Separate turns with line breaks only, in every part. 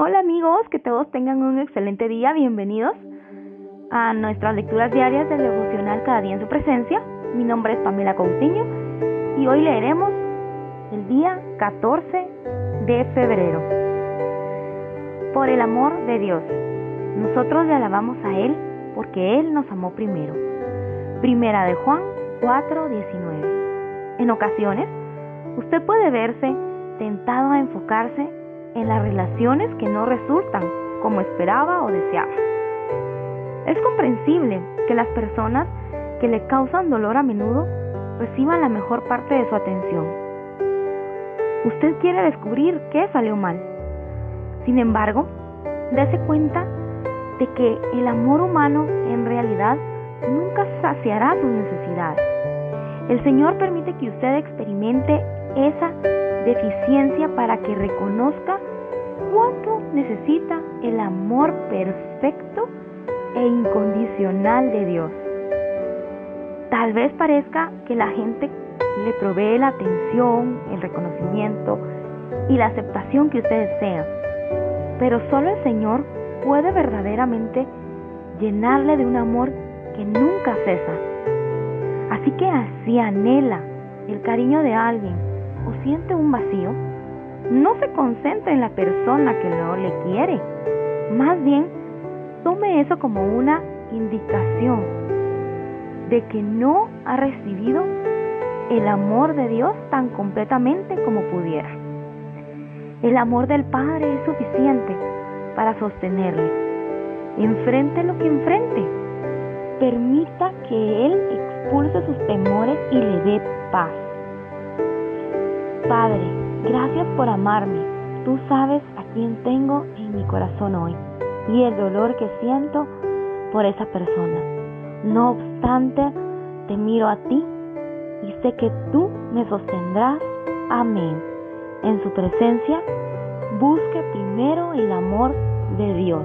Hola amigos, que todos tengan un excelente día, bienvenidos a nuestras lecturas diarias del devocional Cada día en su presencia. Mi nombre es Pamela Coutinho y hoy leeremos el día 14 de febrero. Por el amor de Dios, nosotros le alabamos a Él porque Él nos amó primero. Primera de Juan 4:19. En ocasiones, usted puede verse tentado a enfocarse en las relaciones que no resultan como esperaba o deseaba. Es comprensible que las personas que le causan dolor a menudo reciban la mejor parte de su atención. Usted quiere descubrir qué salió mal. Sin embargo, dése cuenta de que el amor humano en realidad nunca saciará sus necesidades. El Señor permite que usted experimente esa deficiencia para que reconozca cuánto necesita el amor perfecto e incondicional de Dios. Tal vez parezca que la gente le provee la atención, el reconocimiento y la aceptación que usted desea, pero solo el Señor puede verdaderamente llenarle de un amor que nunca cesa. Así que si anhela el cariño de alguien o siente un vacío, no se concentre en la persona que no le quiere. Más bien, tome eso como una indicación de que no ha recibido el amor de Dios tan completamente como pudiera. El amor del Padre es suficiente para sostenerle. Enfrente lo que enfrente. Permita que Él expulse sus temores y le dé paz. Padre, gracias por amarme. Tú sabes a quién tengo en mi corazón hoy y el dolor que siento por esa persona. No obstante, te miro a ti y sé que tú me sostendrás. Amén. En su presencia, busque primero el amor de Dios.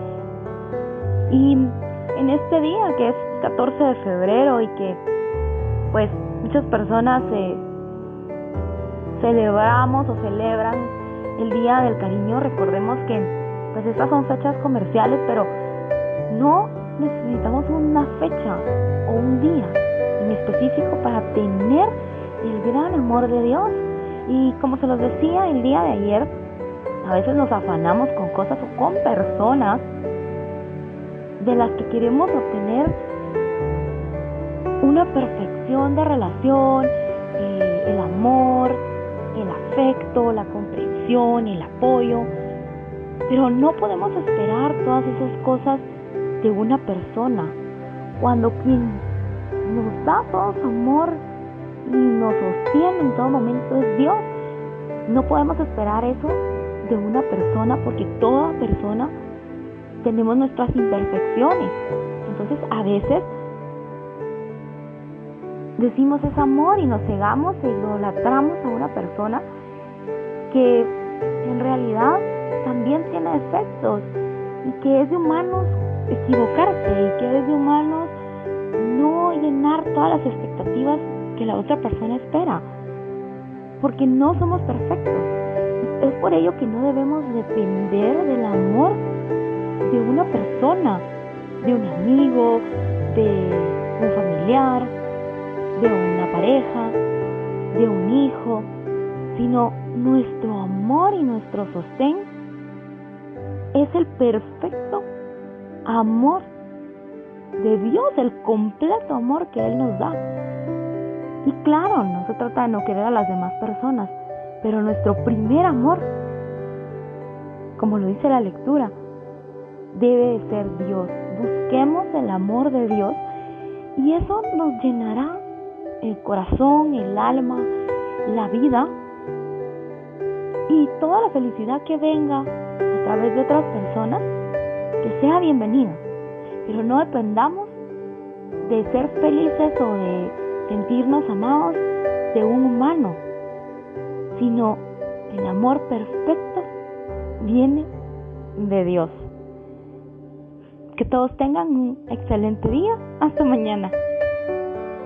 Y en este día, que es 14 de febrero y que pues muchas personas se celebramos o celebran el Día del Cariño, recordemos que pues estas son fechas comerciales, pero no necesitamos una fecha o un día en específico para tener el gran amor de Dios. Y como se los decía el día de ayer, a veces nos afanamos con cosas o con personas de las que queremos obtener una perfección de relación, la comprensión, el apoyo, pero no podemos esperar todas esas cosas de una persona cuando quien nos da todo su amor y nos sostiene en todo momento es Dios. No podemos esperar eso de una persona porque toda persona tenemos nuestras imperfecciones. Entonces a veces decimos es amor y nos cegamos e idolatramos a una persona que en realidad también tiene defectos y que es de humanos equivocarse y que es de humanos no llenar todas las expectativas que la otra persona espera, porque no somos perfectos. Es por ello que no debemos depender del amor de una persona, de un amigo, de un familiar, de una pareja, de un hijo, sino nuestro amor y nuestro sostén es el perfecto amor de Dios, el completo amor que Él nos da. Y claro, no se trata de no querer a las demás personas, pero nuestro primer amor, como lo dice la lectura, debe ser Dios. Busquemos el amor de Dios y eso nos llenará el corazón, el alma, la vida y toda la felicidad que venga a través de otras personas, que sea bienvenida. Pero no dependamos de ser felices o de sentirnos amados de un humano, sino el amor perfecto viene de Dios. Que todos tengan un excelente día. Hasta mañana.